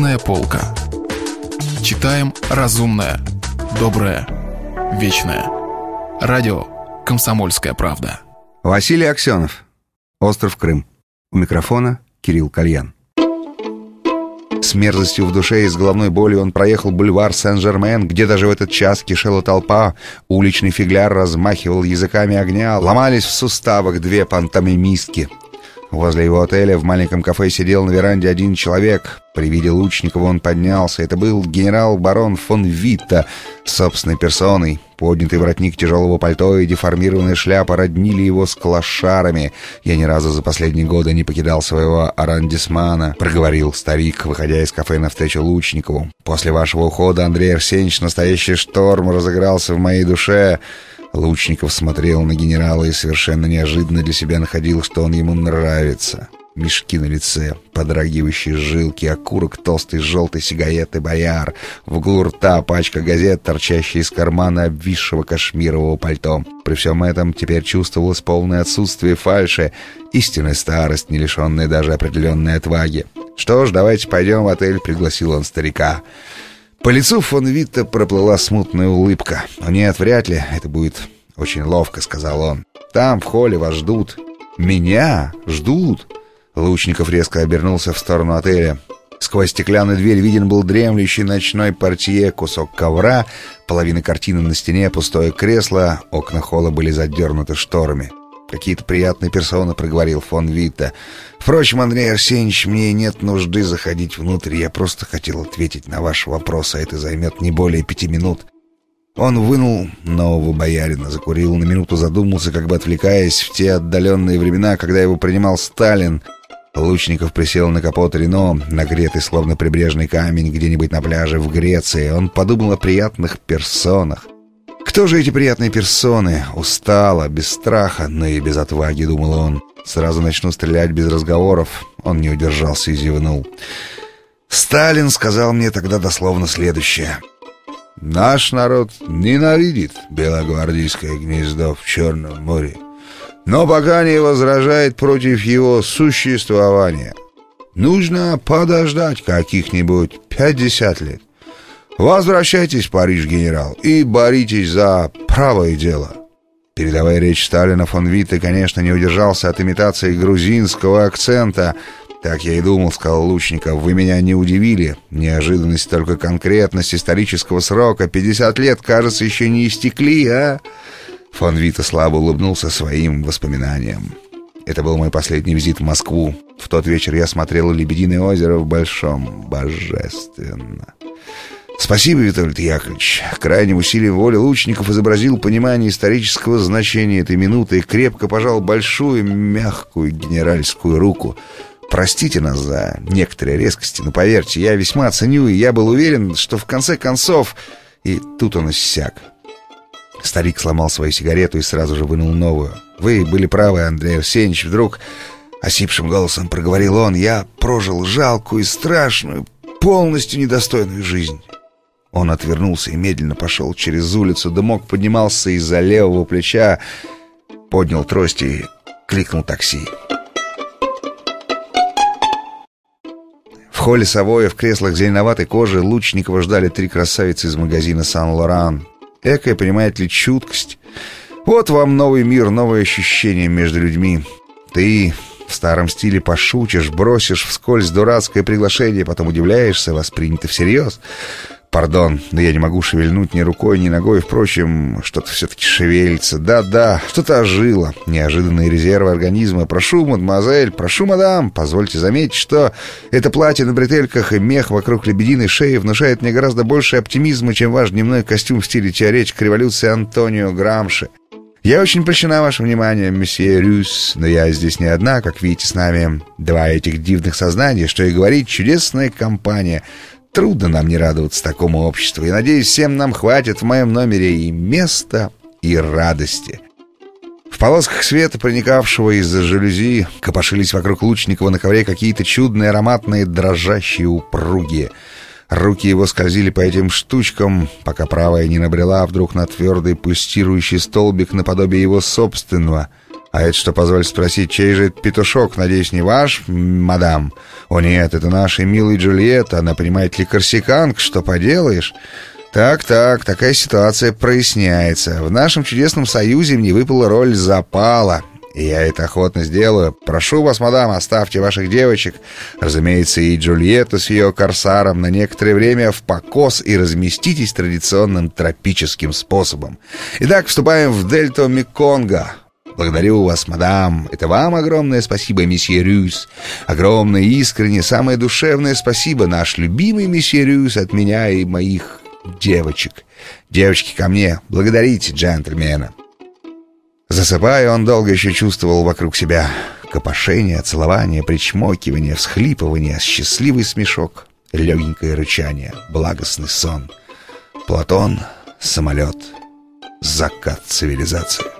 Книжная полка. Читаем разумное, доброе, вечное. Радио «Комсомольская правда». Василий Аксенов. Остров Крым. У микрофона Кирилл Кальян. С мерзостью в душе и с головной болью он проехал бульвар Сен-Жермен, где даже в этот час кишела толпа. Уличный фигляр размахивал языками огня, ломались в суставах две пантомимистки — Возле его отеля в маленьком кафе сидел на веранде один человек. При виде Лучникова он поднялся. Это был генерал-барон фон Витта собственной персоной. Поднятый воротник тяжелого пальто и деформированная шляпа роднили его с клошарами. «Я ни разу за последние годы не покидал своего арандисмана», — проговорил старик, выходя из кафе навстречу Лучникову. «После вашего ухода, Андрей Арсеньевич, настоящий шторм разыгрался в моей душе». Лучников смотрел на генерала и совершенно неожиданно для себя находил, что он ему нравится. Мешки на лице, подрагивающие жилки, окурок толстой желтой сигареты «Бояр», в углу рта пачка газет, торчащая из кармана обвисшего кашмирового пальто. При всем этом теперь чувствовалось полное отсутствие фальши, истинная старость, не лишенная даже определенной отваги. «Что ж, давайте пойдем в отель», — пригласил он старика. По лицу фон Витта проплыла смутная улыбка. «Но нет, вряд ли. Это будет очень ловко», — сказал он. «Там, в холле, вас ждут». «Меня? Ждут?» Лучников резко обернулся в сторону отеля. Сквозь стеклянную дверь виден был дремлющий ночной портье, кусок ковра, половина картины на стене, пустое кресло, окна холла были задернуты шторами. «Какие-то приятные персоны», — проговорил фон Витта. «Впрочем, Андрей Арсеньевич, мне нет нужды заходить внутрь. Я просто хотел ответить на ваш вопрос, а это займет не более пяти минут». Он вынул нового боярина, закурил, на минуту задумался, как бы отвлекаясь в те отдаленные времена, когда его принимал Сталин. Лучников присел на капот Рено, нагретый словно прибрежный камень где-нибудь на пляже в Греции. Он подумал о приятных персонах. Кто же эти приятные персоны? Устало, без страха, но и без отваги, думал он. Сразу начну стрелять без разговоров. Он не удержался и зевнул. Сталин сказал мне тогда дословно следующее. «Наш народ ненавидит белогвардейское гнездо в Черном море, но пока не возражает против его существования. Нужно подождать каких-нибудь пятьдесят лет. Возвращайтесь в Париж, генерал, и боритесь за правое дело. Передавая речь Сталина, фон Витте, конечно, не удержался от имитации грузинского акцента. «Так я и думал», — сказал Лучников, — «вы меня не удивили. Неожиданность, только конкретность исторического срока. Пятьдесят лет, кажется, еще не истекли, а?» Фон Витте слабо улыбнулся своим воспоминаниям. Это был мой последний визит в Москву. В тот вечер я смотрел «Лебединое озеро» в Большом. Божественно. Спасибо, Виталий Яковлевич. Крайним усилием воли лучников изобразил понимание исторического значения этой минуты и крепко пожал большую, мягкую генеральскую руку. Простите нас за некоторые резкости, но поверьте, я весьма ценю, и я был уверен, что в конце концов... И тут он иссяк. Старик сломал свою сигарету и сразу же вынул новую. «Вы были правы, Андрей Арсеньевич, вдруг...» Осипшим голосом проговорил он. «Я прожил жалкую страшную, полностью недостойную жизнь. Он отвернулся и медленно пошел через улицу. Дымок поднимался из-за левого плеча, поднял трость и кликнул такси. В холле Савоя в креслах зеленоватой кожи Лучникова ждали три красавицы из магазина «Сан-Лоран». Экая понимает ли чуткость? Вот вам новый мир, новое ощущение между людьми. Ты в старом стиле пошутишь, бросишь вскользь дурацкое приглашение, потом удивляешься, воспринято всерьез. Пардон, но я не могу шевельнуть ни рукой, ни ногой. Впрочем, что-то все-таки шевелится. Да-да, что-то ожило. Неожиданные резервы организма. Прошу, мадемуазель, прошу, мадам, позвольте заметить, что это платье на бретельках и мех вокруг лебединой шеи внушает мне гораздо больше оптимизма, чем ваш дневной костюм в стиле теоретик революции Антонио Грамши. Я очень прощена вашим вниманием, месье Рюс, но я здесь не одна, как видите, с нами два этих дивных сознания, что и говорить, чудесная компания — Трудно нам не радоваться такому обществу, и, надеюсь, всем нам хватит в моем номере и места, и радости. В полосках света, проникавшего из-за жалюзи, копошились вокруг Лучникова на ковре какие-то чудные ароматные дрожащие упругие. Руки его скользили по этим штучкам, пока правая не набрела вдруг на твердый пульсирующий столбик наподобие его собственного. А это что, позволь спросить, чей же это петушок? Надеюсь, не ваш, мадам? О нет, это наша милая Джульетта, она, понимаете ли, корсиканка, что поделаешь? Так, так, такая ситуация проясняется. В нашем чудесном союзе мне выпала роль запала. И я это охотно сделаю. Прошу вас, мадам, оставьте ваших девочек, разумеется, и Джульетту с ее корсаром на некоторое время в покос и разместитесь традиционным тропическим способом. Итак, вступаем в дельту Меконга. Благодарю вас, мадам. Это вам огромное спасибо, месье Рюс. Огромное, искренне, самое душевное спасибо, наш любимый месье Рюс от меня и моих девочек. Девочки ко мне, благодарите джентльмена. Засыпая, он долго еще чувствовал вокруг себя копошение, целование, причмокивание, всхлипывание, счастливый смешок, легенькое рычание, благостный сон. Платон, самолет, закат цивилизации.